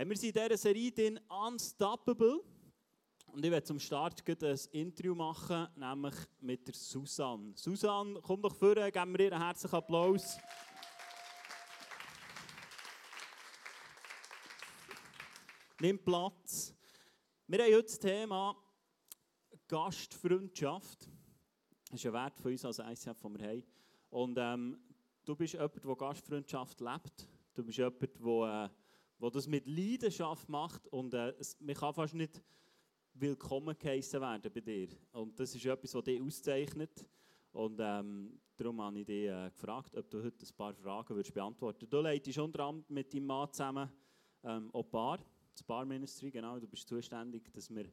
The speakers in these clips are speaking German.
Hey, wir sind in dieser Serie den Unstoppable. Und ich werde zum Start ein Interview machen, nämlich mit der Susanne. Susanne, komm doch vor, geben wir ihr einen herzlichen Applaus. Nimm Platz. Wir haben heute das Thema Gastfreundschaft. Das ist ein Wert von uns als ICF, den wir haben. Und ähm, du bist jemand, der Gastfreundschaft lebt. Du bist jemand, der, äh, der das mit Leidenschaft macht. Und äh, man kann fast nicht willkommen geheissen werden bei dir. Und das ist etwas, was dich auszeichnet. Und ähm, darum habe ich dich äh, gefragt, ob du heute ein paar Fragen würdest beantworten würdest. Du leitest unter anderem mit deinem Mann zusammen ähm, auch das Bar Ministry, genau. Du bist zuständig, dass wir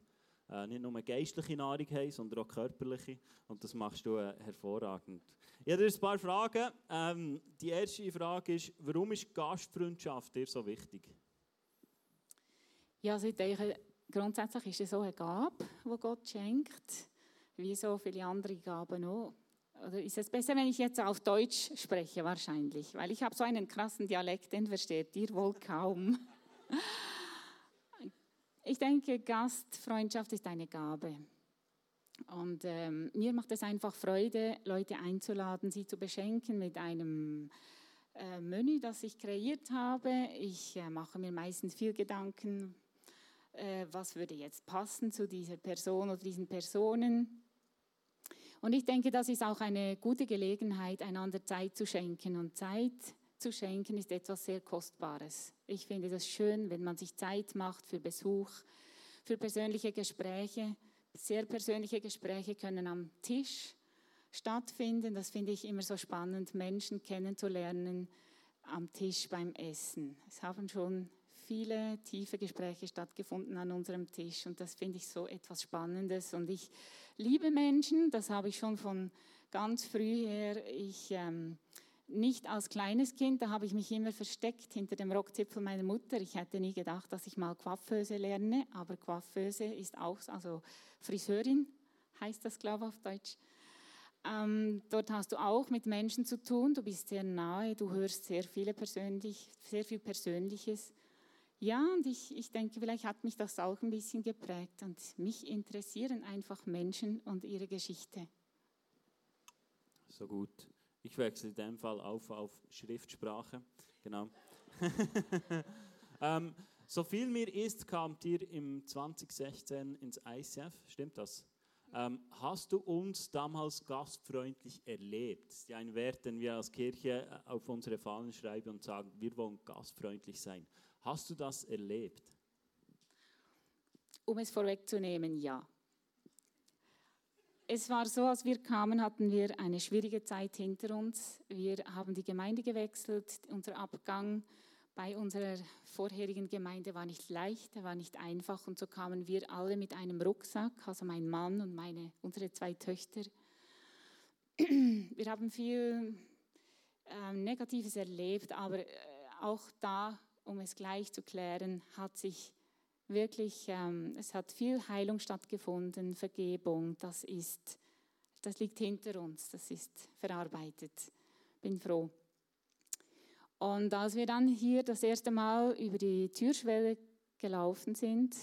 äh, nicht nur geistliche Nahrung haben, sondern auch körperliche. Und das machst du äh, hervorragend. Ich habe dir ein paar Fragen. Ähm, die erste Frage ist, warum ist Gastfreundschaft dir so wichtig? Ja, also ich denke, grundsätzlich ist es so eine Gabe, die Gott schenkt, wie so viele andere Gaben auch. Oder ist es besser, wenn ich jetzt auf Deutsch spreche, wahrscheinlich? Weil ich habe so einen krassen Dialekt, den versteht ihr wohl kaum. Ich denke, Gastfreundschaft ist eine Gabe. Und ähm, mir macht es einfach Freude, Leute einzuladen, sie zu beschenken mit einem äh, Menü, das ich kreiert habe. Ich äh, mache mir meistens viel Gedanken, äh, was würde jetzt passen zu dieser Person oder diesen Personen. Und ich denke, das ist auch eine gute Gelegenheit, einander Zeit zu schenken. Und Zeit zu schenken ist etwas sehr Kostbares. Ich finde das schön, wenn man sich Zeit macht für Besuch, für persönliche Gespräche. Sehr persönliche Gespräche können am Tisch stattfinden. Das finde ich immer so spannend, Menschen kennenzulernen am Tisch beim Essen. Es haben schon viele tiefe Gespräche stattgefunden an unserem Tisch und das finde ich so etwas Spannendes. Und ich liebe Menschen, das habe ich schon von ganz früh her. Ich ähm, nicht als kleines Kind, da habe ich mich immer versteckt hinter dem Rockzipfel meiner Mutter. Ich hätte nie gedacht, dass ich mal Coiffeuse lerne, aber Coiffeuse ist auch, also Friseurin heißt das, glaube ich, auf Deutsch. Ähm, dort hast du auch mit Menschen zu tun, du bist sehr nahe, du hörst sehr, viele persönlich, sehr viel Persönliches. Ja, und ich, ich denke, vielleicht hat mich das auch ein bisschen geprägt und mich interessieren einfach Menschen und ihre Geschichte. So gut. Ich wechsle in dem Fall auf auf Schriftsprache. Genau. ähm, so viel mir ist, kamt ihr im 2016 ins ICF. Stimmt das? Ähm, hast du uns damals gastfreundlich erlebt? Das ist ja ein Wert, den wir als Kirche äh, auf unsere Fahnen schreiben und sagen, wir wollen gastfreundlich sein. Hast du das erlebt? Um es vorwegzunehmen, ja. Es war so, als wir kamen, hatten wir eine schwierige Zeit hinter uns. Wir haben die Gemeinde gewechselt. Unser Abgang bei unserer vorherigen Gemeinde war nicht leicht, war nicht einfach. Und so kamen wir alle mit einem Rucksack, also mein Mann und meine, unsere zwei Töchter. Wir haben viel äh, Negatives erlebt, aber äh, auch da um es gleich zu klären, hat sich wirklich, ähm, es hat viel Heilung stattgefunden, Vergebung, das ist, das liegt hinter uns, das ist verarbeitet. Bin froh. Und als wir dann hier das erste Mal über die Türschwelle gelaufen sind,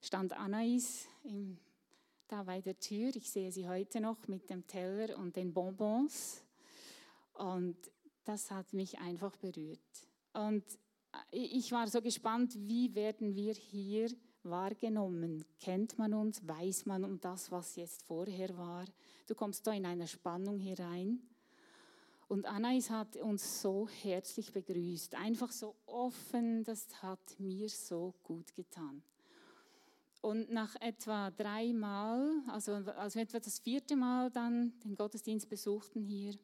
stand Anais im, da bei der Tür. Ich sehe sie heute noch mit dem Teller und den Bonbons. Und das hat mich einfach berührt. Und ich war so gespannt, wie werden wir hier wahrgenommen? Kennt man uns? Weiß man um das, was jetzt vorher war? Du kommst da in einer Spannung herein. Und Anais hat uns so herzlich begrüßt, einfach so offen, das hat mir so gut getan. Und nach etwa dreimal, also als etwa das vierte Mal dann den Gottesdienst besuchten hier,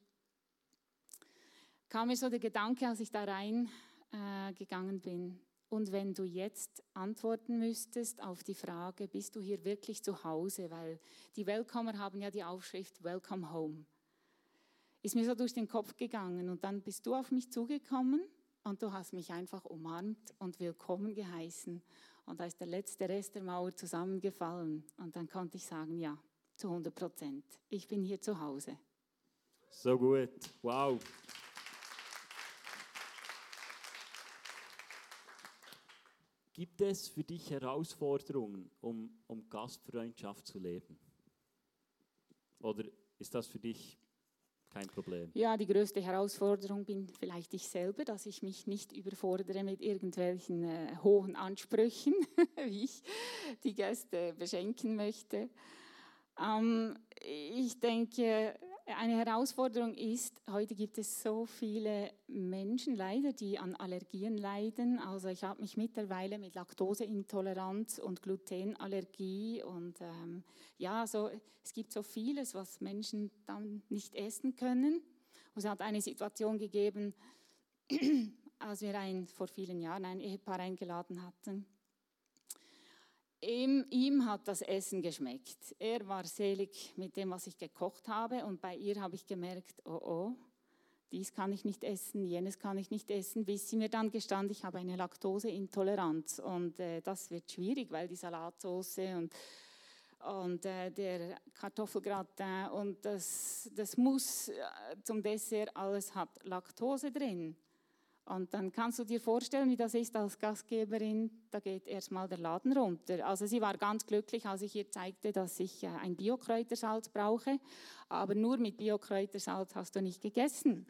kam mir so der Gedanke, als ich da rein äh, gegangen bin. Und wenn du jetzt antworten müsstest auf die Frage, bist du hier wirklich zu Hause, weil die Welcomer haben ja die Aufschrift Welcome Home, ist mir so durch den Kopf gegangen und dann bist du auf mich zugekommen und du hast mich einfach umarmt und willkommen geheißen und da ist der letzte Rest der Mauer zusammengefallen und dann konnte ich sagen, ja, zu 100 Prozent, ich bin hier zu Hause. So gut, wow. Gibt es für dich Herausforderungen, um, um Gastfreundschaft zu leben? Oder ist das für dich kein Problem? Ja, die größte Herausforderung bin vielleicht ich selber, dass ich mich nicht überfordere mit irgendwelchen äh, hohen Ansprüchen, wie ich die Gäste beschenken möchte. Ähm, ich denke, eine Herausforderung ist, heute gibt es so viele Menschen leider, die an Allergien leiden. Also ich habe mich mittlerweile mit Laktoseintoleranz und Glutenallergie und ähm, ja, so, es gibt so vieles, was Menschen dann nicht essen können. Und es hat eine Situation gegeben, als wir ein, vor vielen Jahren ein Ehepaar eingeladen hatten Ihm, ihm, hat das Essen geschmeckt. Er war selig mit dem, was ich gekocht habe. Und bei ihr habe ich gemerkt, oh oh, dies kann ich nicht essen, jenes kann ich nicht essen, bis sie mir dann gestand, ich habe eine Laktoseintoleranz. Und äh, das wird schwierig, weil die Salatsauce und, und äh, der Kartoffelgratin und das, das muss äh, zum Dessert, alles hat Laktose drin. Und dann kannst du dir vorstellen, wie das ist als Gastgeberin. Da geht erstmal der Laden runter. Also sie war ganz glücklich, als ich ihr zeigte, dass ich äh, ein Biokräutersalz brauche. Aber nur mit Biokräutersalz hast du nicht gegessen.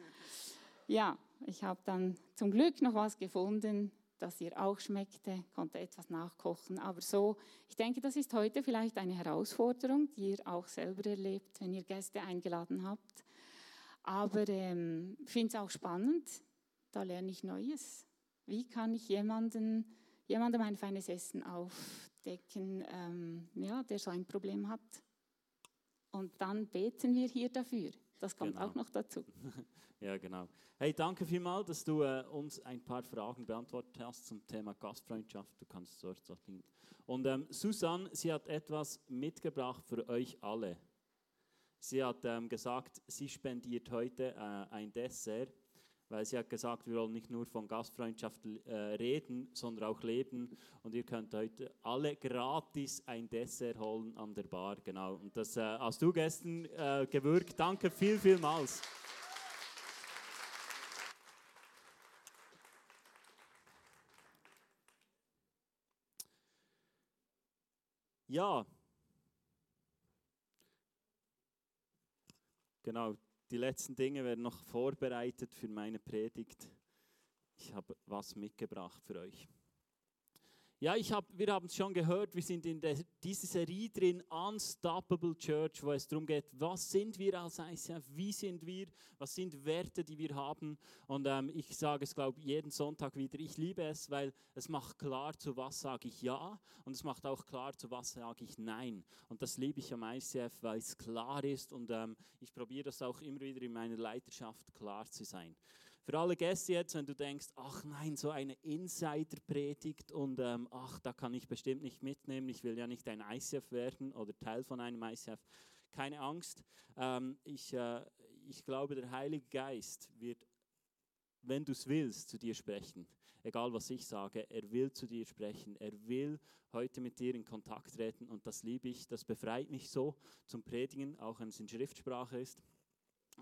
Ja, ich habe dann zum Glück noch was gefunden, das ihr auch schmeckte, konnte etwas nachkochen. Aber so, ich denke, das ist heute vielleicht eine Herausforderung, die ihr auch selber erlebt, wenn ihr Gäste eingeladen habt. Aber ähm, ich ähm, finde es auch spannend da lerne ich Neues. Wie kann ich jemanden, jemandem ein feines Essen aufdecken, ähm, ja, der so ein Problem hat? Und dann beten wir hier dafür. Das kommt genau. auch noch dazu. ja, genau. Hey, danke vielmals, dass du äh, uns ein paar Fragen beantwortet hast zum Thema Gastfreundschaft. Du kannst dort liegen. Und ähm, Susanne, sie hat etwas mitgebracht für euch alle. Sie hat ähm, gesagt, sie spendiert heute äh, ein Dessert weil sie hat gesagt, wir wollen nicht nur von Gastfreundschaft äh, reden, sondern auch leben. Und ihr könnt heute alle gratis ein Dessert holen an der Bar, genau. Und das äh, hast du gestern äh, gewirkt. Danke viel, vielmals. Ja. Genau, die letzten Dinge werden noch vorbereitet für meine Predigt. Ich habe was mitgebracht für euch. Ja, ich hab, wir haben es schon gehört, wir sind in dieser Serie drin, Unstoppable Church, wo es darum geht, was sind wir als ICF, wie sind wir, was sind Werte, die wir haben. Und ähm, ich sage es, glaube ich, jeden Sonntag wieder, ich liebe es, weil es macht klar, zu was sage ich Ja und es macht auch klar, zu was sage ich Nein. Und das liebe ich am ICF, weil es klar ist und ähm, ich probiere das auch immer wieder in meiner Leiterschaft klar zu sein. Für alle Gäste jetzt, wenn du denkst, ach nein, so eine Insider-Predigt und ähm, ach, da kann ich bestimmt nicht mitnehmen, ich will ja nicht ein ICF werden oder Teil von einem ICF. Keine Angst, ähm, ich, äh, ich glaube, der Heilige Geist wird, wenn du es willst, zu dir sprechen. Egal was ich sage, er will zu dir sprechen. Er will heute mit dir in Kontakt treten und das liebe ich. Das befreit mich so zum Predigen, auch wenn es in Schriftsprache ist.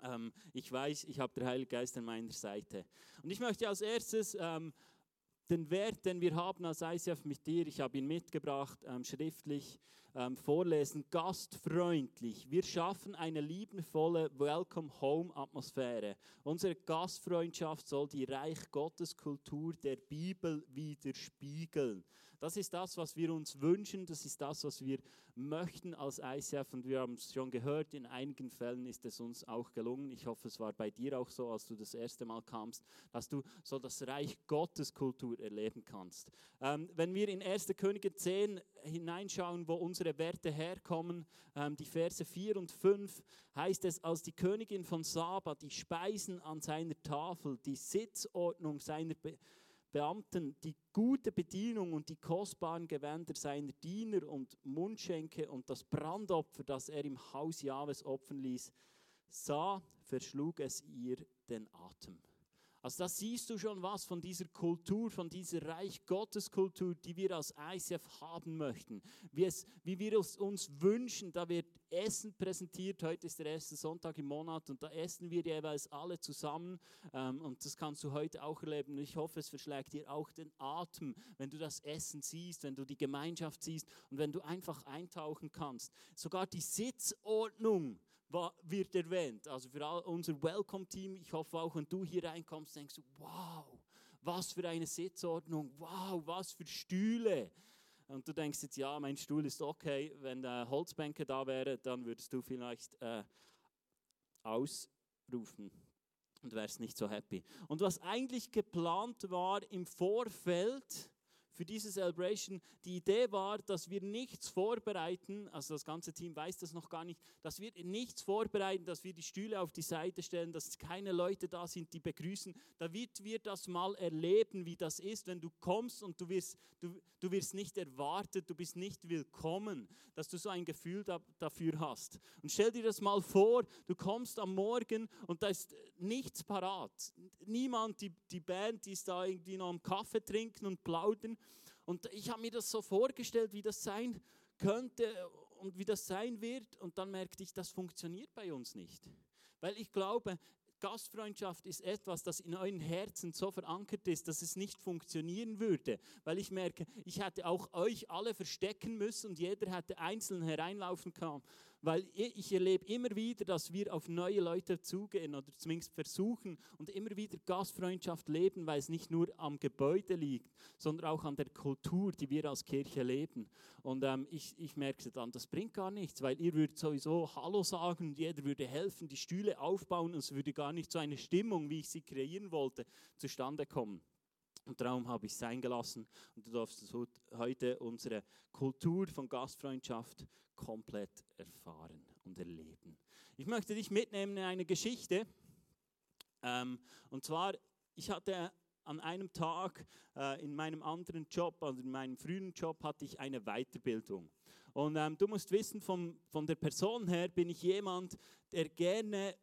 Ähm, ich weiß, ich habe den Heiligen Geist an meiner Seite. Und ich möchte als erstes ähm, den Wert, den wir haben als ICF mit dir, ich habe ihn mitgebracht, ähm, schriftlich ähm, vorlesen, gastfreundlich. Wir schaffen eine liebevolle Welcome Home Atmosphäre. Unsere Gastfreundschaft soll die Reich Gottes Kultur der Bibel widerspiegeln. Das ist das, was wir uns wünschen, das ist das, was wir möchten als ICF und wir haben es schon gehört, in einigen Fällen ist es uns auch gelungen. Ich hoffe, es war bei dir auch so, als du das erste Mal kamst, dass du so das Reich Gottes Kultur erleben kannst. Ähm, wenn wir in 1. Könige 10 hineinschauen, wo unsere Werte herkommen, ähm, die Verse 4 und 5, heißt es, als die Königin von Saba die Speisen an seiner Tafel, die Sitzordnung seiner Be Beamten die gute Bedienung und die kostbaren Gewänder seiner Diener und Mundschenke und das Brandopfer, das er im Haus Jahwes opfern ließ, sah, verschlug es ihr den Atem. Also da siehst du schon was von dieser Kultur, von dieser Reich Gottes Kultur, die wir als ICF haben möchten. Wie, es, wie wir es uns wünschen, da wird Essen präsentiert. Heute ist der erste Sonntag im Monat und da essen wir jeweils alle zusammen. Ähm, und das kannst du heute auch erleben. Und ich hoffe, es verschlägt dir auch den Atem, wenn du das Essen siehst, wenn du die Gemeinschaft siehst und wenn du einfach eintauchen kannst. Sogar die Sitzordnung wird erwähnt. Also für unser Welcome-Team, ich hoffe auch, wenn du hier reinkommst, denkst du, wow, was für eine Sitzordnung, wow, was für Stühle. Und du denkst jetzt, ja, mein Stuhl ist okay, wenn der Holzbänke da wäre, dann würdest du vielleicht äh, ausrufen und wärst nicht so happy. Und was eigentlich geplant war im Vorfeld, für diese Celebration. Die Idee war, dass wir nichts vorbereiten, also das ganze Team weiß das noch gar nicht, dass wir nichts vorbereiten, dass wir die Stühle auf die Seite stellen, dass keine Leute da sind, die begrüßen, damit wir das mal erleben, wie das ist, wenn du kommst und du wirst, du, du wirst nicht erwartet, du bist nicht willkommen, dass du so ein Gefühl da, dafür hast. Und stell dir das mal vor, du kommst am Morgen und da ist nichts parat. Niemand, die, die Band, die ist da irgendwie noch am Kaffee trinken und plaudern und ich habe mir das so vorgestellt, wie das sein könnte und wie das sein wird. Und dann merkte ich, das funktioniert bei uns nicht. Weil ich glaube, Gastfreundschaft ist etwas, das in euren Herzen so verankert ist, dass es nicht funktionieren würde. Weil ich merke, ich hätte auch euch alle verstecken müssen und jeder hätte einzeln hereinlaufen können weil ich erlebe immer wieder, dass wir auf neue Leute zugehen oder zumindest versuchen und immer wieder Gastfreundschaft leben, weil es nicht nur am Gebäude liegt, sondern auch an der Kultur, die wir als Kirche leben. Und ähm, ich, ich merke dann, das bringt gar nichts, weil ihr würdet sowieso Hallo sagen und jeder würde helfen, die Stühle aufbauen und es würde gar nicht so eine Stimmung, wie ich sie kreieren wollte, zustande kommen. Und darum habe ich es sein gelassen und du darfst heute unsere Kultur von Gastfreundschaft komplett erfahren und erleben. Ich möchte dich mitnehmen in eine Geschichte. Ähm, und zwar, ich hatte an einem Tag äh, in meinem anderen Job, also in meinem frühen Job, hatte ich eine Weiterbildung. Und ähm, du musst wissen, vom, von der Person her bin ich jemand, der gerne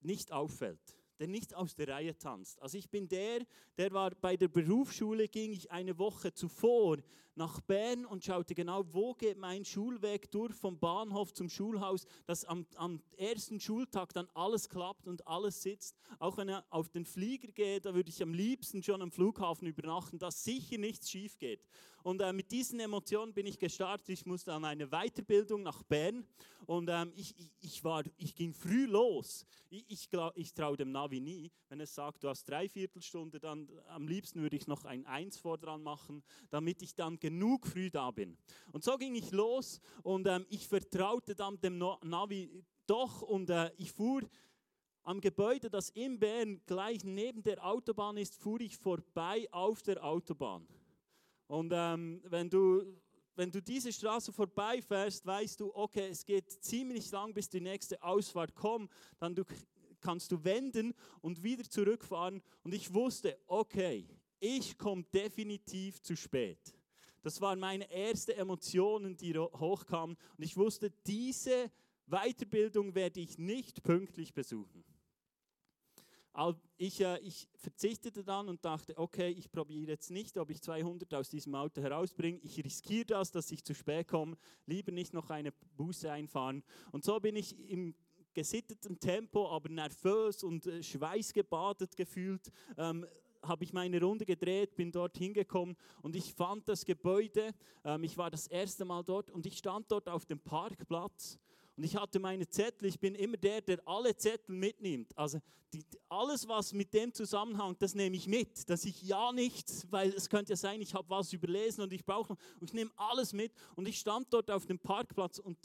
nicht auffällt der nicht aus der Reihe tanzt. Also ich bin der, der war bei der Berufsschule, ging ich eine Woche zuvor nach Bern und schaute genau, wo geht mein Schulweg durch vom Bahnhof zum Schulhaus, dass am, am ersten Schultag dann alles klappt und alles sitzt. Auch wenn er auf den Flieger geht, da würde ich am liebsten schon am Flughafen übernachten, dass sicher nichts schief geht. Und äh, mit diesen Emotionen bin ich gestartet. Ich musste an eine Weiterbildung nach Bern und ähm, ich, ich, ich, war, ich ging früh los. Ich, ich, ich traue dem Navi nie. Wenn es sagt, du hast drei Viertelstunde, dann am liebsten würde ich noch ein Eins vor dran machen, damit ich dann genug früh da bin. Und so ging ich los und ähm, ich vertraute dann dem Navi doch und äh, ich fuhr am Gebäude, das in Bern gleich neben der Autobahn ist, fuhr ich vorbei auf der Autobahn. Und ähm, wenn, du, wenn du diese Straße vorbeifährst, weißt du, okay, es geht ziemlich lang, bis die nächste Ausfahrt kommt. Dann du, kannst du wenden und wieder zurückfahren. Und ich wusste, okay, ich komme definitiv zu spät. Das waren meine ersten Emotionen, die hochkamen. Und ich wusste, diese Weiterbildung werde ich nicht pünktlich besuchen. Ich, äh, ich verzichtete dann und dachte, okay, ich probiere jetzt nicht, ob ich 200 aus diesem Auto herausbringe. Ich riskiere das, dass ich zu spät komme. Lieber nicht noch eine Buße einfahren. Und so bin ich im gesitteten Tempo, aber nervös und äh, schweißgebadet gefühlt, ähm, habe ich meine Runde gedreht, bin dort hingekommen und ich fand das Gebäude. Ähm, ich war das erste Mal dort und ich stand dort auf dem Parkplatz und ich hatte meine Zettel, ich bin immer der, der alle Zettel mitnimmt. Also die, alles, was mit dem zusammenhängt, das nehme ich mit. Dass ich ja nichts, weil es könnte ja sein, ich habe was überlesen und ich brauche, und ich nehme alles mit. Und ich stand dort auf dem Parkplatz und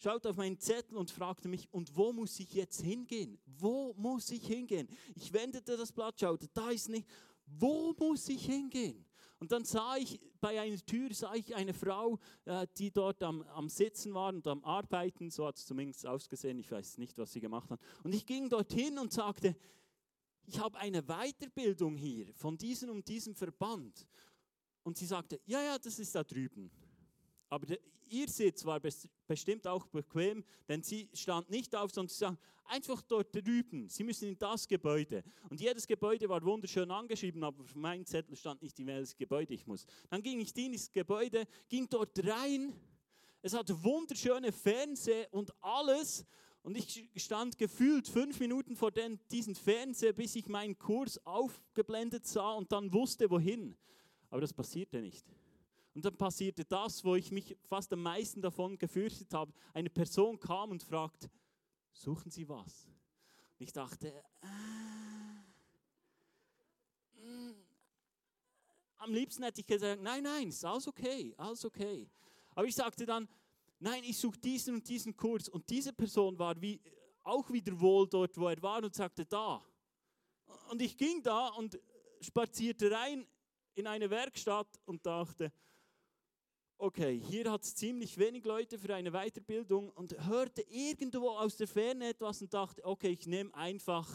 schaute auf meinen Zettel und fragte mich, und wo muss ich jetzt hingehen? Wo muss ich hingehen? Ich wendete das Blatt, schaute, da ist nicht, wo muss ich hingehen? Und dann sah ich bei einer Tür sah ich eine Frau, äh, die dort am, am Sitzen war und am Arbeiten, so hat es zumindest ausgesehen, ich weiß nicht, was sie gemacht hat. Und ich ging dorthin und sagte, ich habe eine Weiterbildung hier von diesem und diesem Verband. Und sie sagte, ja, ja, das ist da drüben. Aber der, ihr Sitz war bestimmt auch bequem, denn sie stand nicht auf, sondern sie sagte, einfach dort drüben, sie müssen in das Gebäude. Und jedes Gebäude war wunderschön angeschrieben, aber auf meinem Zettel stand nicht, in welches Gebäude ich muss. Dann ging ich in das Gebäude, ging dort rein, es hatte wunderschöne Fernseher und alles. Und ich stand gefühlt fünf Minuten vor den, diesen Fernseher, bis ich meinen Kurs aufgeblendet sah und dann wusste, wohin. Aber das passierte nicht. Und dann passierte das, wo ich mich fast am meisten davon gefürchtet habe. Eine Person kam und fragt, suchen Sie was? Und ich dachte, äh, mm, am liebsten hätte ich gesagt, nein, nein, ist alles okay, alles okay. Aber ich sagte dann, nein, ich suche diesen und diesen Kurs. Und diese Person war wie, auch wieder wohl dort, wo er war und sagte, da. Und ich ging da und spazierte rein in eine Werkstatt und dachte, okay, hier hat es ziemlich wenig Leute für eine Weiterbildung und hörte irgendwo aus der Ferne etwas und dachte, okay, ich nehme einfach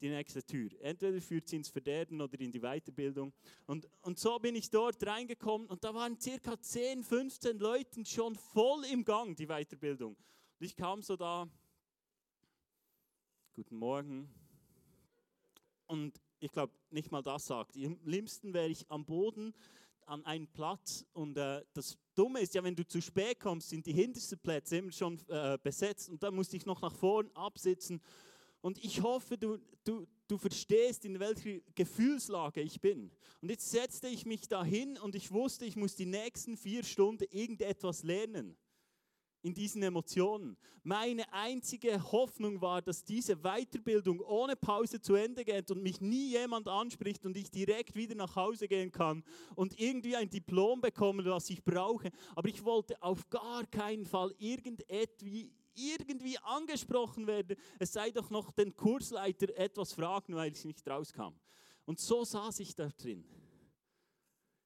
die nächste Tür. Entweder führt sie ins Verderben oder in die Weiterbildung. Und, und so bin ich dort reingekommen und da waren circa 10, 15 Leute schon voll im Gang, die Weiterbildung. Und ich kam so da, guten Morgen. Und ich glaube, nicht mal das sagt. Am liebsten wäre ich am Boden an einen Platz und äh, das Dumme ist ja, wenn du zu spät kommst, sind die hintersten Plätze immer schon äh, besetzt und dann musste ich noch nach vorn absitzen. Und ich hoffe, du, du, du verstehst, in welcher Gefühlslage ich bin. Und jetzt setzte ich mich dahin und ich wusste, ich muss die nächsten vier Stunden irgendetwas lernen in diesen Emotionen. Meine einzige Hoffnung war, dass diese Weiterbildung ohne Pause zu Ende geht und mich nie jemand anspricht und ich direkt wieder nach Hause gehen kann und irgendwie ein Diplom bekomme, was ich brauche. Aber ich wollte auf gar keinen Fall irgendwie irgendwie angesprochen werden, es sei doch noch den Kursleiter etwas fragen, weil ich nicht rauskam. Und so saß ich da drin.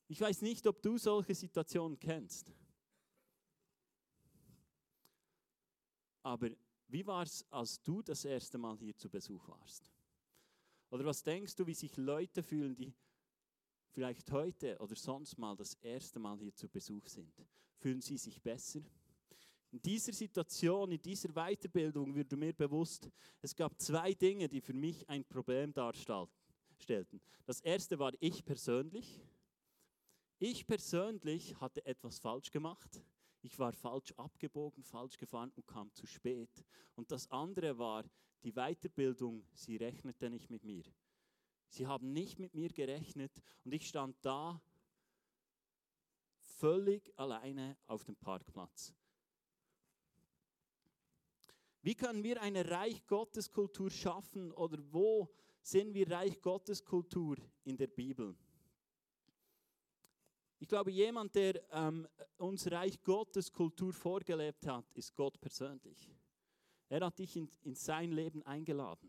Ich weiß nicht, ob du solche Situationen kennst. Aber wie war es, als du das erste Mal hier zu Besuch warst? Oder was denkst du, wie sich Leute fühlen, die vielleicht heute oder sonst mal das erste Mal hier zu Besuch sind? Fühlen sie sich besser? In dieser Situation, in dieser Weiterbildung wurde mir bewusst, es gab zwei Dinge, die für mich ein Problem darstellten. Das erste war ich persönlich. Ich persönlich hatte etwas falsch gemacht ich war falsch abgebogen, falsch gefahren und kam zu spät. Und das andere war, die Weiterbildung, sie rechnete nicht mit mir. Sie haben nicht mit mir gerechnet und ich stand da völlig alleine auf dem Parkplatz. Wie können wir eine Reich Gottes Kultur schaffen oder wo sind wir Reich Gottes Kultur in der Bibel? Ich glaube, jemand, der ähm, uns Reich Gottes Kultur vorgelebt hat, ist Gott persönlich. Er hat dich in, in sein Leben eingeladen.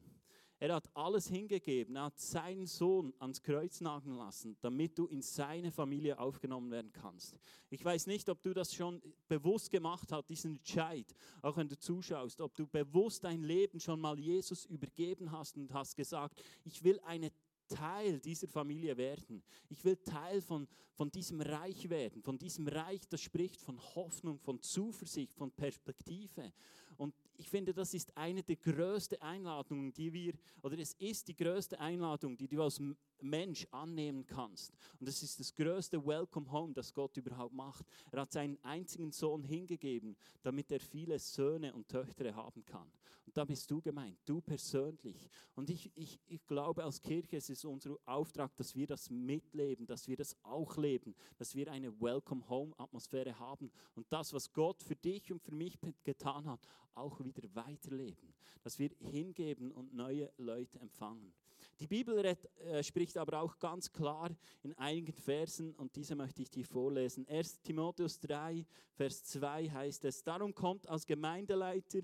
Er hat alles hingegeben. Er hat seinen Sohn ans Kreuz nageln lassen, damit du in seine Familie aufgenommen werden kannst. Ich weiß nicht, ob du das schon bewusst gemacht hast, diesen Entscheid, auch wenn du zuschaust, ob du bewusst dein Leben schon mal Jesus übergeben hast und hast gesagt, ich will eine Teil dieser Familie werden. Ich will Teil von, von diesem Reich werden, von diesem Reich, das spricht von Hoffnung, von Zuversicht, von Perspektive. Und ich finde, das ist eine der größten Einladungen, die wir, oder es ist die größte Einladung, die du als Mensch annehmen kannst. Und es ist das größte Welcome Home, das Gott überhaupt macht. Er hat seinen einzigen Sohn hingegeben, damit er viele Söhne und Töchter haben kann. Und da bist du gemeint, du persönlich. Und ich, ich, ich glaube, als Kirche es ist unser Auftrag, dass wir das mitleben, dass wir das auch leben, dass wir eine Welcome Home Atmosphäre haben und das, was Gott für dich und für mich getan hat, auch wieder weiterleben. Dass wir hingeben und neue Leute empfangen. Die Bibel äh, spricht aber auch ganz klar in einigen Versen, und diese möchte ich dir vorlesen. 1 Timotheus 3, Vers 2 heißt es, darum kommt als Gemeindeleiter,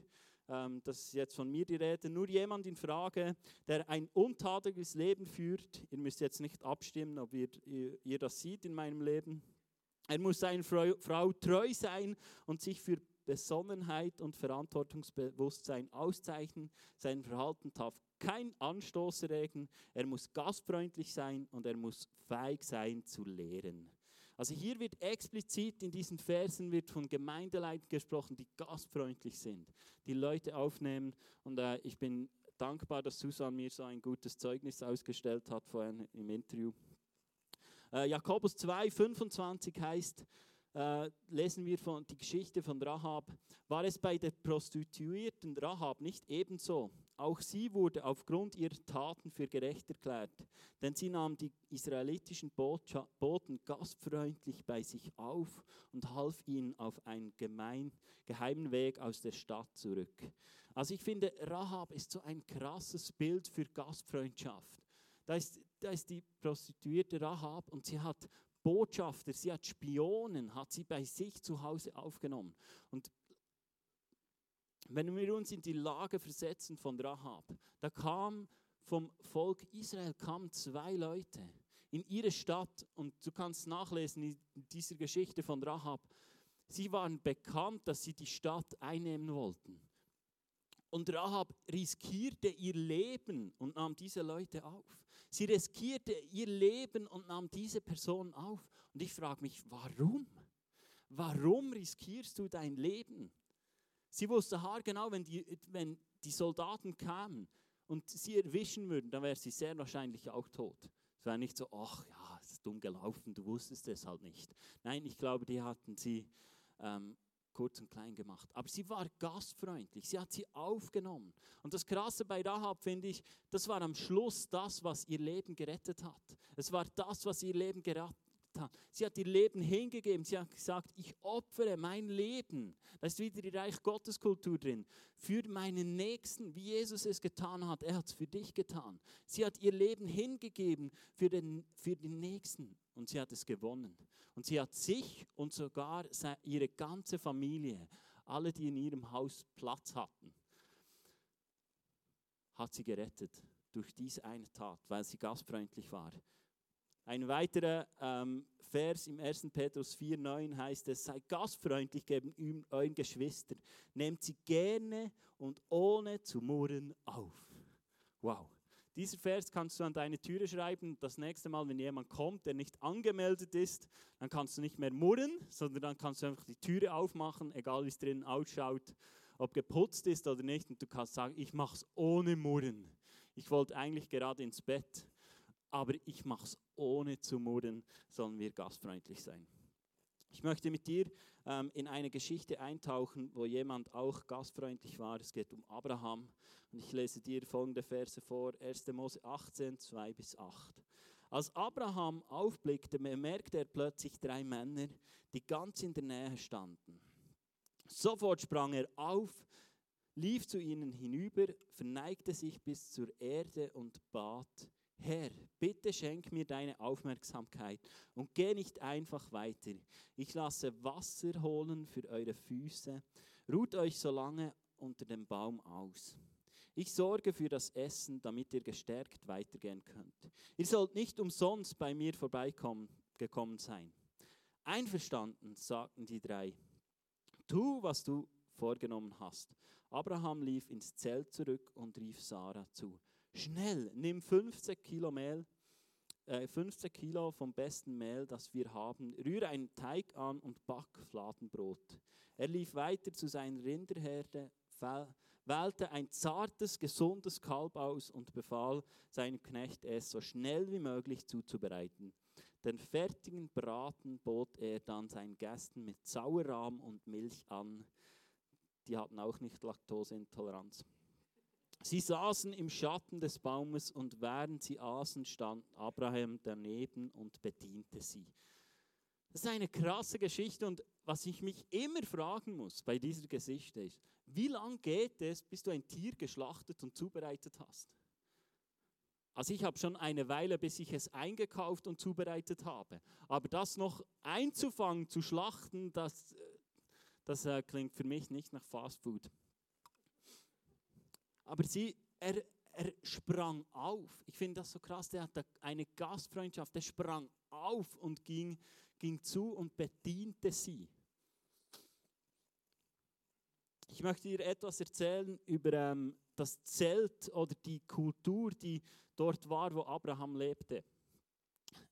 das ist jetzt von mir die Rede, nur jemand in Frage, der ein untadeliges Leben führt. Ihr müsst jetzt nicht abstimmen, ob ihr, ihr, ihr das sieht in meinem Leben. Er muss seiner Frau, Frau treu sein und sich für Besonnenheit und Verantwortungsbewusstsein auszeichnen. Sein Verhalten darf kein Anstoß erregen. Er muss gastfreundlich sein und er muss feig sein zu lehren. Also hier wird explizit in diesen Versen wird von Gemeindeleitern gesprochen, die gastfreundlich sind, die Leute aufnehmen. Und äh, ich bin dankbar, dass Susan mir so ein gutes Zeugnis ausgestellt hat vorhin im Interview. Äh, Jakobus 2, 25 heißt, äh, lesen wir von die Geschichte von Rahab. War es bei der Prostituierten Rahab nicht ebenso? Auch sie wurde aufgrund ihrer Taten für gerecht erklärt, denn sie nahm die israelitischen Boten gastfreundlich bei sich auf und half ihnen auf einen gemein, geheimen Weg aus der Stadt zurück. Also ich finde, Rahab ist so ein krasses Bild für Gastfreundschaft. Da ist, da ist die Prostituierte Rahab und sie hat Botschafter, sie hat Spionen, hat sie bei sich zu Hause aufgenommen. Und wenn wir uns in die Lage versetzen von Rahab, da kam vom Volk Israel kamen zwei Leute in ihre Stadt und du kannst nachlesen in dieser Geschichte von Rahab. Sie waren bekannt, dass sie die Stadt einnehmen wollten. Und Rahab riskierte ihr Leben und nahm diese Leute auf. Sie riskierte ihr Leben und nahm diese Person auf. Und ich frage mich, warum? Warum riskierst du dein Leben? Sie wusste haargenau, wenn die, wenn die Soldaten kamen und sie erwischen würden, dann wäre sie sehr wahrscheinlich auch tot. Es war nicht so, ach ja, es ist dumm gelaufen, du wusstest es halt nicht. Nein, ich glaube, die hatten sie ähm, kurz und klein gemacht. Aber sie war gastfreundlich, sie hat sie aufgenommen. Und das Krasse bei Rahab finde ich, das war am Schluss das, was ihr Leben gerettet hat. Es war das, was ihr Leben gerettet hat. Sie hat ihr Leben hingegeben. Sie hat gesagt, ich opfere mein Leben. Da ist wieder die Reich Gottes Kultur drin. Für meinen Nächsten, wie Jesus es getan hat. Er hat es für dich getan. Sie hat ihr Leben hingegeben für den, für den Nächsten. Und sie hat es gewonnen. Und sie hat sich und sogar ihre ganze Familie, alle, die in ihrem Haus Platz hatten, hat sie gerettet durch diese eine Tat, weil sie gastfreundlich war. Ein weiterer ähm, Vers im 1. Petrus 4,9 heißt es: Seid gastfreundlich gegen euren Geschwister, nehmt sie gerne und ohne zu murren auf. Wow. Dieser Vers kannst du an deine Türe schreiben. Das nächste Mal, wenn jemand kommt, der nicht angemeldet ist, dann kannst du nicht mehr murren, sondern dann kannst du einfach die Türe aufmachen, egal wie es drinnen ausschaut, ob geputzt ist oder nicht. Und du kannst sagen, ich mache es ohne Murren. Ich wollte eigentlich gerade ins Bett aber ich mache es ohne zu murren, sollen wir gastfreundlich sein. Ich möchte mit dir ähm, in eine Geschichte eintauchen, wo jemand auch gastfreundlich war. Es geht um Abraham. Und ich lese dir folgende Verse vor: 1. Mose 18, 2 bis 8. Als Abraham aufblickte, bemerkte er plötzlich drei Männer, die ganz in der Nähe standen. Sofort sprang er auf, lief zu ihnen hinüber, verneigte sich bis zur Erde und bat Herr, bitte schenk mir deine Aufmerksamkeit und geh nicht einfach weiter. Ich lasse Wasser holen für eure Füße. Ruht euch so lange unter dem Baum aus. Ich sorge für das Essen, damit ihr gestärkt weitergehen könnt. Ihr sollt nicht umsonst bei mir vorbeikommen gekommen sein. Einverstanden, sagten die drei. Tu, was du vorgenommen hast. Abraham lief ins Zelt zurück und rief Sarah zu. Schnell, nimm 15 Kilo Mehl, äh, 15 Kilo vom besten Mehl, das wir haben, rühre einen Teig an und back Fladenbrot. Er lief weiter zu seiner Rinderherde, wählte ein zartes, gesundes Kalb aus und befahl seinem Knecht, es so schnell wie möglich zuzubereiten. Den fertigen Braten bot er dann seinen Gästen mit Sauerrahm und Milch an. Die hatten auch nicht Laktoseintoleranz. Sie saßen im Schatten des Baumes und während sie aßen, stand Abraham daneben und bediente sie. Das ist eine krasse Geschichte und was ich mich immer fragen muss bei dieser Geschichte ist, wie lange geht es, bis du ein Tier geschlachtet und zubereitet hast? Also ich habe schon eine Weile, bis ich es eingekauft und zubereitet habe. Aber das noch einzufangen, zu schlachten, das, das äh, klingt für mich nicht nach Fast Food. Aber sie, er, er sprang auf. Ich finde das so krass, der hatte eine Gastfreundschaft, der sprang auf und ging, ging zu und bediente sie. Ich möchte dir etwas erzählen über ähm, das Zelt oder die Kultur, die dort war, wo Abraham lebte.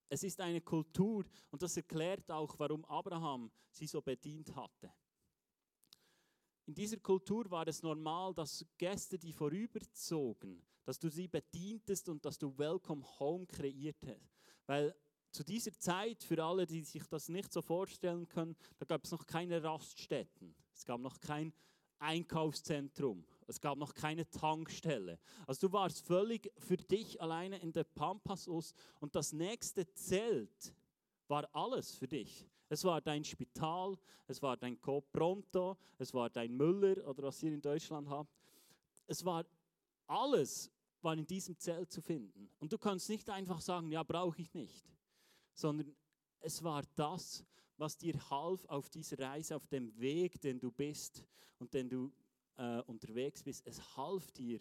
Es ist eine Kultur und das erklärt auch, warum Abraham sie so bedient hatte. In dieser Kultur war es normal, dass Gäste, die vorüberzogen, dass du sie bedientest und dass du Welcome Home kreiert hast. Weil zu dieser Zeit, für alle, die sich das nicht so vorstellen können, da gab es noch keine Raststätten. Es gab noch kein Einkaufszentrum. Es gab noch keine Tankstelle. Also du warst völlig für dich alleine in der Pampas und das nächste Zelt war alles für dich. Es war dein Spital, es war dein Pronto, es war dein Müller oder was ihr in Deutschland habt. Es war alles war in diesem Zelt zu finden. Und du kannst nicht einfach sagen, ja, brauche ich nicht, sondern es war das, was dir half auf dieser Reise, auf dem Weg, den du bist und den du äh, unterwegs bist. Es half dir,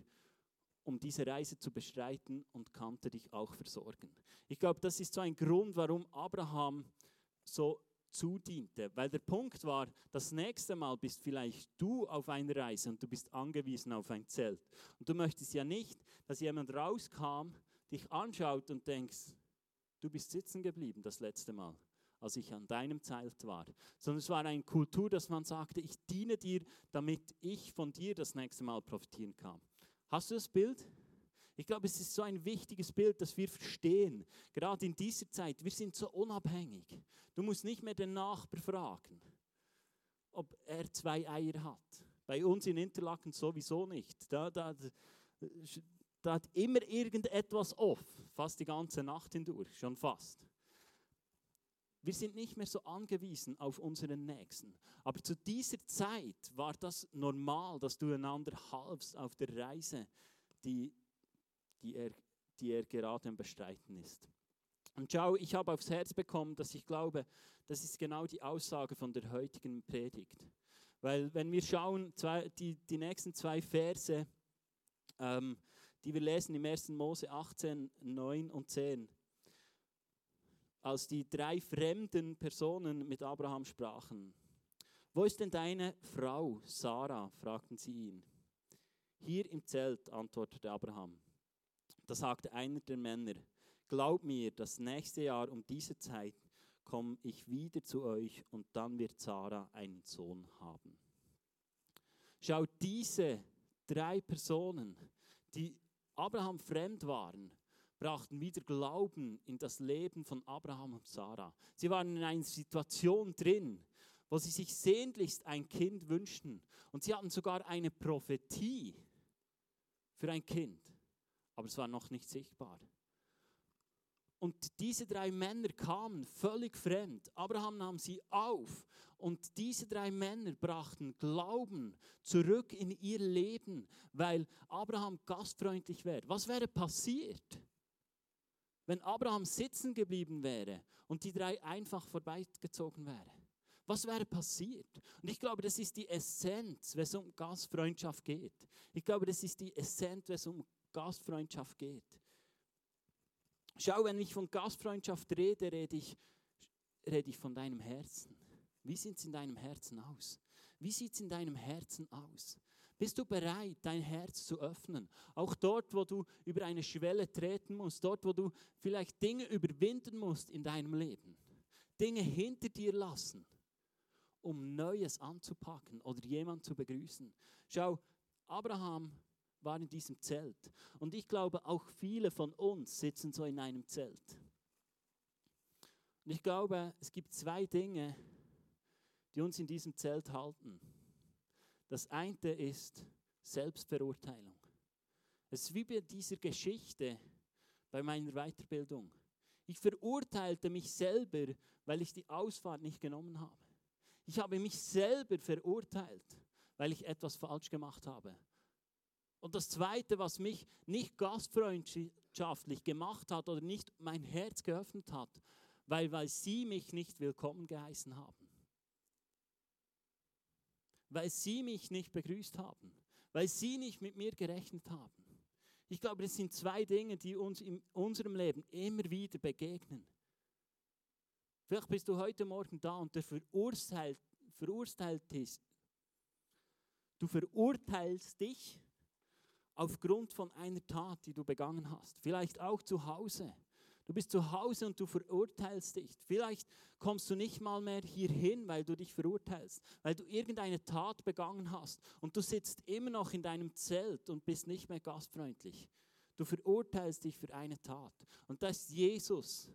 um diese Reise zu bestreiten und konnte dich auch versorgen. Ich glaube, das ist so ein Grund, warum Abraham so zudiente. Weil der Punkt war, das nächste Mal bist vielleicht du auf einer Reise und du bist angewiesen auf ein Zelt. Und du möchtest ja nicht, dass jemand rauskam, dich anschaut und denkst, du bist sitzen geblieben das letzte Mal als ich an deinem Zelt war, sondern es war eine Kultur, dass man sagte, ich diene dir, damit ich von dir das nächste Mal profitieren kann. Hast du das Bild? Ich glaube, es ist so ein wichtiges Bild, dass wir verstehen, gerade in dieser Zeit, wir sind so unabhängig. Du musst nicht mehr den Nachbar fragen, ob er zwei Eier hat. Bei uns in Interlaken sowieso nicht. Da, da, da hat immer irgendetwas off, fast die ganze Nacht hindurch, schon fast. Wir sind nicht mehr so angewiesen auf unseren Nächsten. Aber zu dieser Zeit war das normal, dass du einander halfst auf der Reise, die, die, er, die er gerade am Bestreiten ist. Und schau, ich habe aufs Herz bekommen, dass ich glaube, das ist genau die Aussage von der heutigen Predigt. Weil wenn wir schauen, zwei, die, die nächsten zwei Verse, ähm, die wir lesen im 1. Mose 18, 9 und 10, als die drei fremden Personen mit Abraham sprachen. Wo ist denn deine Frau, Sarah? fragten sie ihn. Hier im Zelt, antwortete Abraham. Da sagte einer der Männer, glaub mir, das nächste Jahr um diese Zeit komme ich wieder zu euch und dann wird Sarah einen Sohn haben. Schau, diese drei Personen, die Abraham fremd waren, brachten wieder Glauben in das Leben von Abraham und Sarah. Sie waren in einer Situation drin, wo sie sich sehnlichst ein Kind wünschten. Und sie hatten sogar eine Prophetie für ein Kind, aber es war noch nicht sichtbar. Und diese drei Männer kamen völlig fremd. Abraham nahm sie auf und diese drei Männer brachten Glauben zurück in ihr Leben, weil Abraham gastfreundlich wäre. Was wäre passiert? wenn Abraham sitzen geblieben wäre und die drei einfach vorbeigezogen wären? Was wäre passiert? Und ich glaube, das ist die Essenz, wenn es um Gastfreundschaft geht. Ich glaube, das ist die Essenz, wenn es um Gastfreundschaft geht. Schau, wenn ich von Gastfreundschaft rede, rede ich, rede ich von deinem Herzen. Wie sieht es in deinem Herzen aus? Wie sieht es in deinem Herzen aus? Bist du bereit, dein Herz zu öffnen? Auch dort, wo du über eine Schwelle treten musst, dort, wo du vielleicht Dinge überwinden musst in deinem Leben. Dinge hinter dir lassen, um Neues anzupacken oder jemanden zu begrüßen. Schau, Abraham war in diesem Zelt. Und ich glaube, auch viele von uns sitzen so in einem Zelt. Und ich glaube, es gibt zwei Dinge, die uns in diesem Zelt halten. Das eine ist Selbstverurteilung. Es ist wie bei dieser Geschichte bei meiner Weiterbildung. Ich verurteilte mich selber, weil ich die Ausfahrt nicht genommen habe. Ich habe mich selber verurteilt, weil ich etwas falsch gemacht habe. Und das Zweite, was mich nicht gastfreundschaftlich gemacht hat oder nicht mein Herz geöffnet hat, weil, weil sie mich nicht willkommen geheißen haben weil sie mich nicht begrüßt haben, weil sie nicht mit mir gerechnet haben. Ich glaube, das sind zwei Dinge, die uns in unserem Leben immer wieder begegnen. Vielleicht bist du heute Morgen da und der verurteilt, verurteilt ist. Du verurteilst dich aufgrund von einer Tat, die du begangen hast. Vielleicht auch zu Hause. Du bist zu Hause und du verurteilst dich. Vielleicht kommst du nicht mal mehr hierhin, weil du dich verurteilst, weil du irgendeine Tat begangen hast und du sitzt immer noch in deinem Zelt und bist nicht mehr gastfreundlich. Du verurteilst dich für eine Tat. Und da ist Jesus,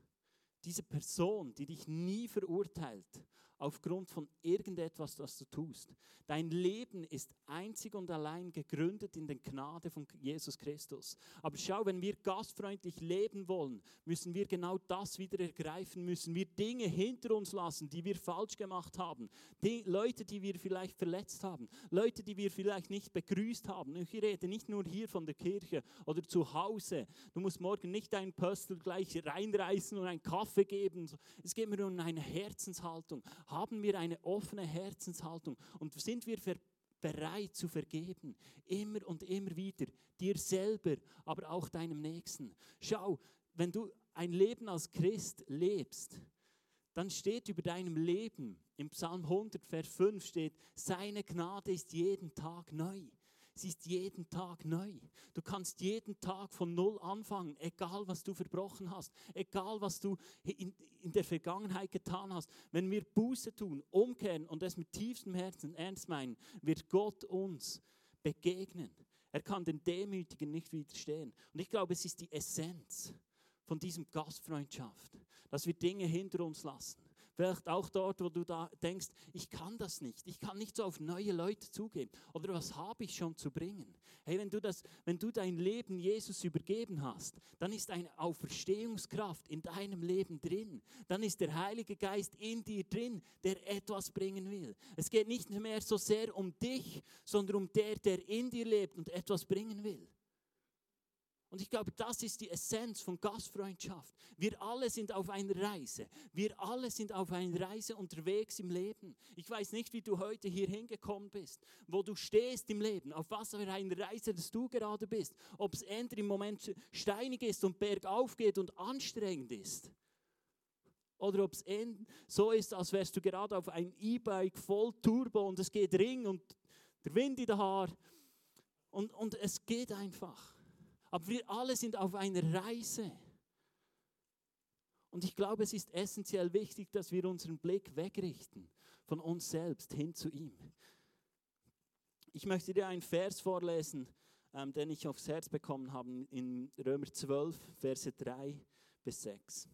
diese Person, die dich nie verurteilt, aufgrund von irgendetwas, das du tust. Dein Leben ist einzig und allein gegründet in den Gnade von Jesus Christus. Aber schau, wenn wir gastfreundlich leben wollen, müssen wir genau das wieder ergreifen, müssen wir Dinge hinter uns lassen, die wir falsch gemacht haben, die Leute, die wir vielleicht verletzt haben, Leute, die wir vielleicht nicht begrüßt haben. Ich rede nicht nur hier von der Kirche oder zu Hause. Du musst morgen nicht deinen Pöstel gleich reinreißen und einen Kaffee geben. Es geht mir um eine Herzenshaltung haben wir eine offene Herzenshaltung und sind wir bereit zu vergeben, immer und immer wieder, dir selber, aber auch deinem Nächsten. Schau, wenn du ein Leben als Christ lebst, dann steht über deinem Leben, im Psalm 100, Vers 5 steht, seine Gnade ist jeden Tag neu. Sie ist jeden Tag neu. Du kannst jeden Tag von Null anfangen, egal was du verbrochen hast, egal was du in, in der Vergangenheit getan hast. Wenn wir Buße tun, umkehren und es mit tiefstem Herzen ernst meinen, wird Gott uns begegnen. Er kann den Demütigen nicht widerstehen. Und ich glaube, es ist die Essenz von diesem Gastfreundschaft, dass wir Dinge hinter uns lassen Vielleicht auch dort, wo du da denkst, ich kann das nicht. Ich kann nicht so auf neue Leute zugehen. Oder was habe ich schon zu bringen? Hey, wenn du, das, wenn du dein Leben Jesus übergeben hast, dann ist eine Auferstehungskraft in deinem Leben drin. Dann ist der Heilige Geist in dir drin, der etwas bringen will. Es geht nicht mehr so sehr um dich, sondern um der, der in dir lebt und etwas bringen will. Und ich glaube, das ist die Essenz von Gastfreundschaft. Wir alle sind auf einer Reise. Wir alle sind auf einer Reise unterwegs im Leben. Ich weiß nicht, wie du heute hier hingekommen bist, wo du stehst im Leben, auf was für einer Reise dass du gerade bist. Ob es entweder im Moment steinig ist und bergauf geht und anstrengend ist. Oder ob es so ist, als wärst du gerade auf einem E-Bike voll Turbo und es geht Ring und der Wind in den Haar. Und, und es geht einfach. Aber wir alle sind auf einer Reise. Und ich glaube, es ist essentiell wichtig, dass wir unseren Blick wegrichten von uns selbst hin zu ihm. Ich möchte dir einen Vers vorlesen, ähm, den ich aufs Herz bekommen habe in Römer 12, Verse 3 bis 6.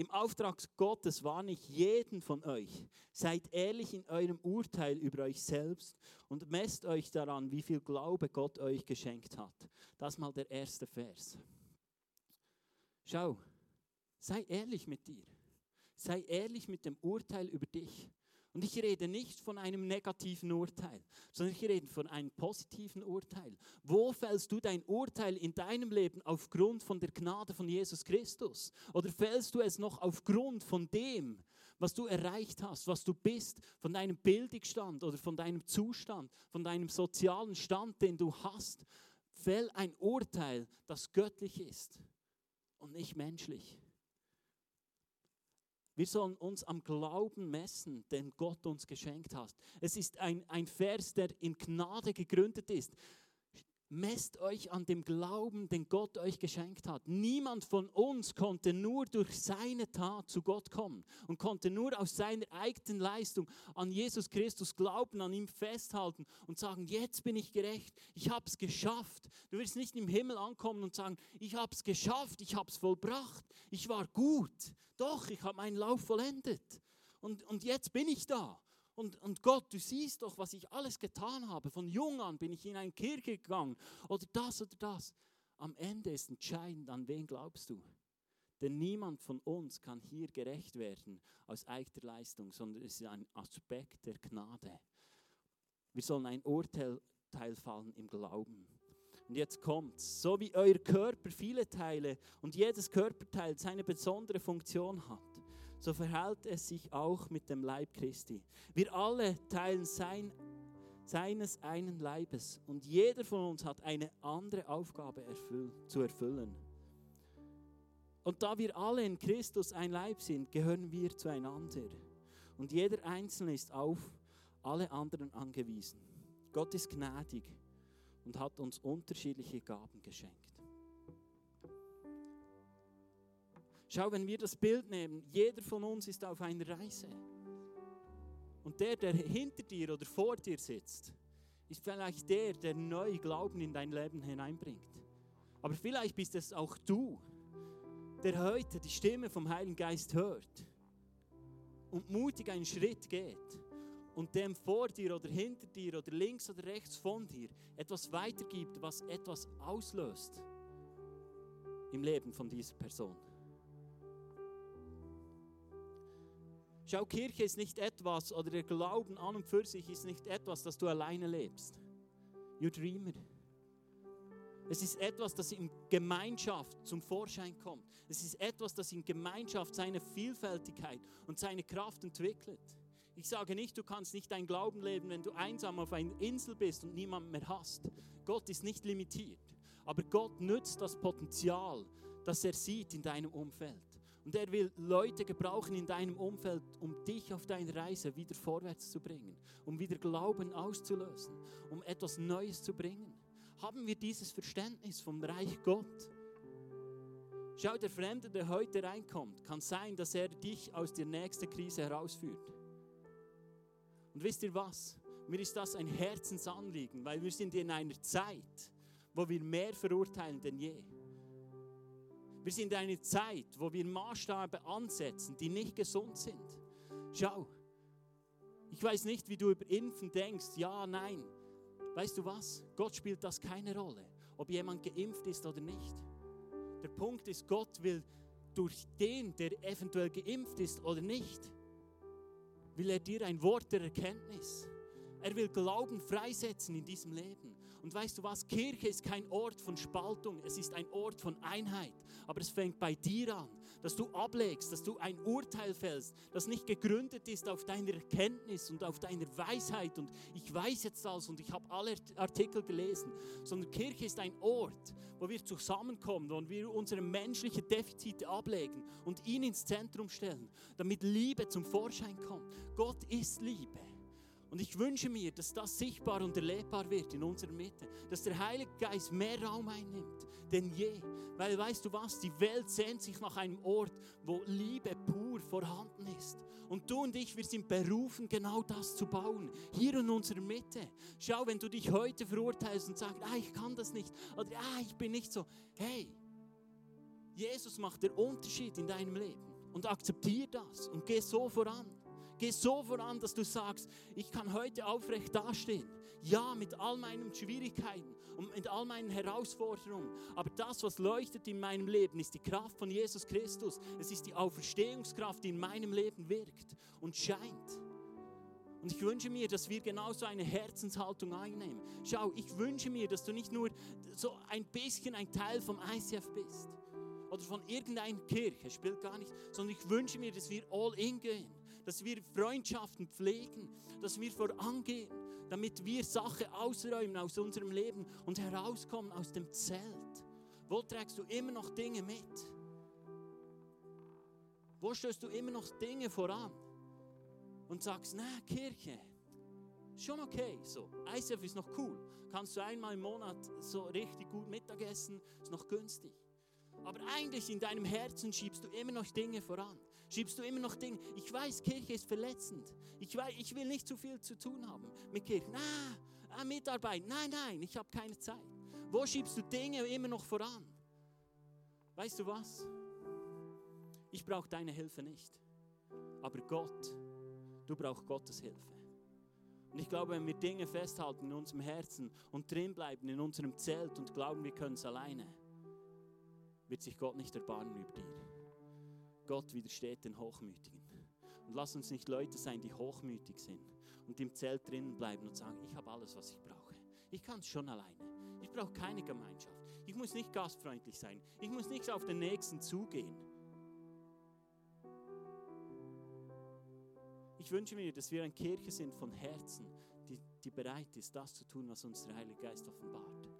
Im Auftrag Gottes warne ich jeden von euch. Seid ehrlich in eurem Urteil über euch selbst und messt euch daran, wie viel Glaube Gott euch geschenkt hat. Das mal der erste Vers. Schau, sei ehrlich mit dir. Sei ehrlich mit dem Urteil über dich. Und ich rede nicht von einem negativen Urteil, sondern ich rede von einem positiven Urteil. Wo fällst du dein Urteil in deinem Leben aufgrund von der Gnade von Jesus Christus? Oder fällst du es noch aufgrund von dem, was du erreicht hast, was du bist, von deinem Bildungsstand oder von deinem Zustand, von deinem sozialen Stand, den du hast? Fäll ein Urteil, das göttlich ist und nicht menschlich. Wir sollen uns am Glauben messen, den Gott uns geschenkt hat. Es ist ein, ein Vers, der in Gnade gegründet ist. Messt euch an dem Glauben, den Gott euch geschenkt hat. Niemand von uns konnte nur durch seine Tat zu Gott kommen und konnte nur aus seiner eigenen Leistung an Jesus Christus glauben, an ihm festhalten und sagen, jetzt bin ich gerecht, ich habe es geschafft. Du wirst nicht im Himmel ankommen und sagen, ich habe es geschafft, ich habe es vollbracht, ich war gut. Doch, ich habe meinen Lauf vollendet. Und, und jetzt bin ich da. Und, und Gott, du siehst doch, was ich alles getan habe. Von jung an bin ich in eine Kirche gegangen oder das oder das. Am Ende ist entscheidend, an wen glaubst du. Denn niemand von uns kann hier gerecht werden aus eigener Leistung, sondern es ist ein Aspekt der Gnade. Wir sollen ein Urteil fallen im Glauben. Und jetzt kommt, so wie euer Körper viele Teile und jedes Körperteil seine besondere Funktion hat, so verhält es sich auch mit dem Leib Christi. Wir alle teilen sein, seines einen Leibes und jeder von uns hat eine andere Aufgabe erfüll, zu erfüllen. Und da wir alle in Christus ein Leib sind, gehören wir zueinander. Und jeder Einzelne ist auf alle anderen angewiesen. Gott ist gnädig und hat uns unterschiedliche Gaben geschenkt. Schau, wenn wir das Bild nehmen, jeder von uns ist auf einer Reise. Und der, der hinter dir oder vor dir sitzt, ist vielleicht der, der neu Glauben in dein Leben hineinbringt. Aber vielleicht bist es auch du, der heute die Stimme vom Heiligen Geist hört und mutig einen Schritt geht und dem vor dir oder hinter dir oder links oder rechts von dir etwas weitergibt, was etwas auslöst im Leben von dieser Person. Schau, Kirche ist nicht etwas, oder der Glauben an und für sich ist nicht etwas, das du alleine lebst. You dreamer. Es ist etwas, das in Gemeinschaft zum Vorschein kommt. Es ist etwas, das in Gemeinschaft seine Vielfältigkeit und seine Kraft entwickelt. Ich sage nicht, du kannst nicht dein Glauben leben, wenn du einsam auf einer Insel bist und niemand mehr hast. Gott ist nicht limitiert. Aber Gott nützt das Potenzial, das er sieht in deinem Umfeld. Und er will Leute gebrauchen in deinem Umfeld, um dich auf deiner Reise wieder vorwärts zu bringen, um wieder Glauben auszulösen, um etwas Neues zu bringen. Haben wir dieses Verständnis vom Reich Gott? Schau, der Fremde, der heute reinkommt, kann sein, dass er dich aus der nächsten Krise herausführt. Und wisst ihr was? Mir ist das ein Herzensanliegen, weil wir sind in einer Zeit, wo wir mehr verurteilen denn je. Wir sind in einer Zeit, wo wir Maßstabe ansetzen, die nicht gesund sind. Schau, ich weiß nicht, wie du über Impfen denkst. Ja, nein. Weißt du was? Gott spielt das keine Rolle, ob jemand geimpft ist oder nicht. Der Punkt ist, Gott will durch den, der eventuell geimpft ist oder nicht, will er dir ein Wort der Erkenntnis. Er will Glauben freisetzen in diesem Leben. Und weißt du was? Kirche ist kein Ort von Spaltung, es ist ein Ort von Einheit. Aber es fängt bei dir an, dass du ablegst, dass du ein Urteil fällst, das nicht gegründet ist auf deiner Erkenntnis und auf deiner Weisheit und ich weiß jetzt alles und ich habe alle Artikel gelesen, sondern Kirche ist ein Ort, wo wir zusammenkommen, wo wir unsere menschlichen Defizite ablegen und ihn ins Zentrum stellen, damit Liebe zum Vorschein kommt. Gott ist Liebe. Und ich wünsche mir, dass das sichtbar und erlebbar wird in unserer Mitte, dass der Heilige Geist mehr Raum einnimmt denn je. Weil weißt du was, die Welt sehnt sich nach einem Ort, wo Liebe pur vorhanden ist. Und du und ich, wir sind berufen, genau das zu bauen, hier in unserer Mitte. Schau, wenn du dich heute verurteilst und sagst, ah, ich kann das nicht, oder ah, ich bin nicht so, hey, Jesus macht den Unterschied in deinem Leben und akzeptier das und geh so voran. Geh so voran, dass du sagst, ich kann heute aufrecht dastehen. Ja, mit all meinen Schwierigkeiten und mit all meinen Herausforderungen. Aber das, was leuchtet in meinem Leben, ist die Kraft von Jesus Christus. Es ist die Auferstehungskraft, die in meinem Leben wirkt und scheint. Und ich wünsche mir, dass wir genauso eine Herzenshaltung einnehmen. Schau, ich wünsche mir, dass du nicht nur so ein bisschen ein Teil vom ICF bist oder von irgendeiner Kirche, spielt gar nicht, sondern ich wünsche mir, dass wir all in gehen dass wir Freundschaften pflegen, dass wir vorangehen, damit wir Sachen ausräumen aus unserem Leben und herauskommen aus dem Zelt. Wo trägst du immer noch Dinge mit? Wo stößt du immer noch Dinge voran? Und sagst, na, Kirche, schon okay, so. ICF ist noch cool. Kannst du einmal im Monat so richtig gut Mittagessen, ist noch günstig. Aber eigentlich in deinem Herzen schiebst du immer noch Dinge voran schiebst du immer noch Dinge. Ich weiß, Kirche ist verletzend. Ich, weiß, ich will nicht zu viel zu tun haben mit Kirche. Na, ah, Mitarbeit. Nein, nein, ich habe keine Zeit. Wo schiebst du Dinge immer noch voran? Weißt du was? Ich brauche deine Hilfe nicht. Aber Gott, du brauchst Gottes Hilfe. Und ich glaube, wenn wir Dinge festhalten in unserem Herzen und drin bleiben in unserem Zelt und glauben, wir können es alleine, wird sich Gott nicht erbarmen über dir. Gott widersteht den Hochmütigen. Und lass uns nicht Leute sein, die hochmütig sind und im Zelt drinnen bleiben und sagen, ich habe alles, was ich brauche. Ich kann es schon alleine. Ich brauche keine Gemeinschaft. Ich muss nicht gastfreundlich sein. Ich muss nicht auf den Nächsten zugehen. Ich wünsche mir, dass wir eine Kirche sind von Herzen, die, die bereit ist, das zu tun, was uns der Heilige Geist offenbart.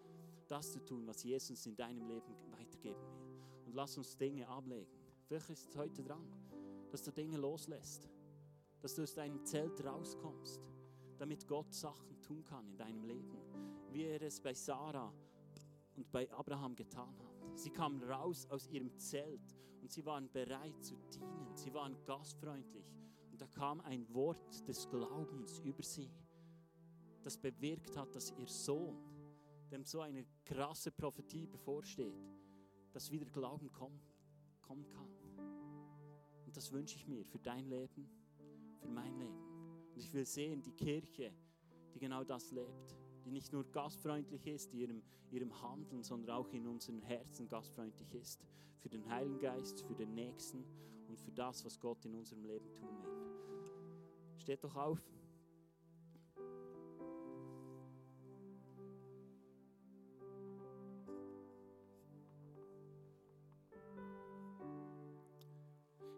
Das zu tun, was Jesus in deinem Leben weitergeben will. Und lass uns Dinge ablegen Vielleicht ist es heute dran, dass du Dinge loslässt, dass du aus deinem Zelt rauskommst, damit Gott Sachen tun kann in deinem Leben, wie er es bei Sarah und bei Abraham getan hat. Sie kamen raus aus ihrem Zelt und sie waren bereit zu dienen. Sie waren gastfreundlich. Und da kam ein Wort des Glaubens über sie, das bewirkt hat, dass ihr Sohn, dem so eine krasse Prophetie bevorsteht, dass wieder Glauben kommen, kommen kann. Und das wünsche ich mir für dein Leben, für mein Leben. Und ich will sehen, die Kirche, die genau das lebt die nicht nur gastfreundlich ist, in ihrem, ihrem Handeln, sondern auch in unseren Herzen gastfreundlich ist. Für den Heiligen Geist, für den Nächsten und für das, was Gott in unserem Leben tun will. Steht doch auf.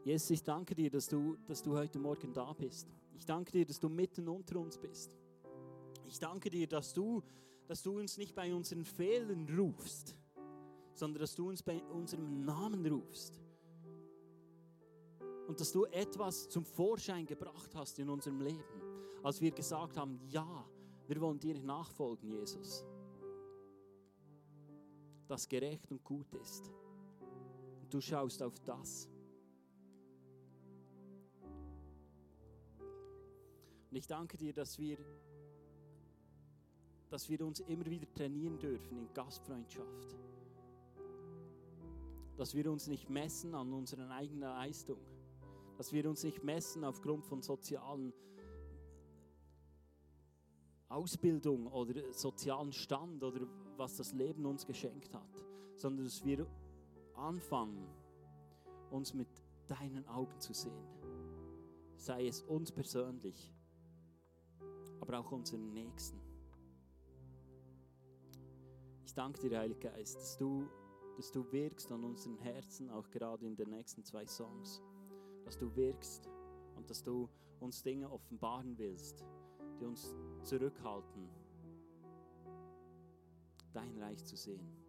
Jesus, ich danke dir, dass du, dass du heute Morgen da bist. Ich danke dir, dass du mitten unter uns bist. Ich danke dir, dass du, dass du uns nicht bei unseren Fehlern rufst, sondern dass du uns bei unserem Namen rufst. Und dass du etwas zum Vorschein gebracht hast in unserem Leben, als wir gesagt haben, ja, wir wollen dir nachfolgen, Jesus. Das gerecht und gut ist. Und du schaust auf das. Und ich danke dir, dass wir dass wir uns immer wieder trainieren dürfen in Gastfreundschaft. Dass wir uns nicht messen an unserer eigenen Leistung. Dass wir uns nicht messen aufgrund von sozialen Ausbildung oder sozialen Stand oder was das Leben uns geschenkt hat, sondern dass wir anfangen, uns mit deinen Augen zu sehen. Sei es uns persönlich, aber auch unseren Nächsten. Ich danke dir, Heiliger Geist, dass du, dass du wirkst an unseren Herzen, auch gerade in den nächsten zwei Songs. Dass du wirkst und dass du uns Dinge offenbaren willst, die uns zurückhalten, dein Reich zu sehen.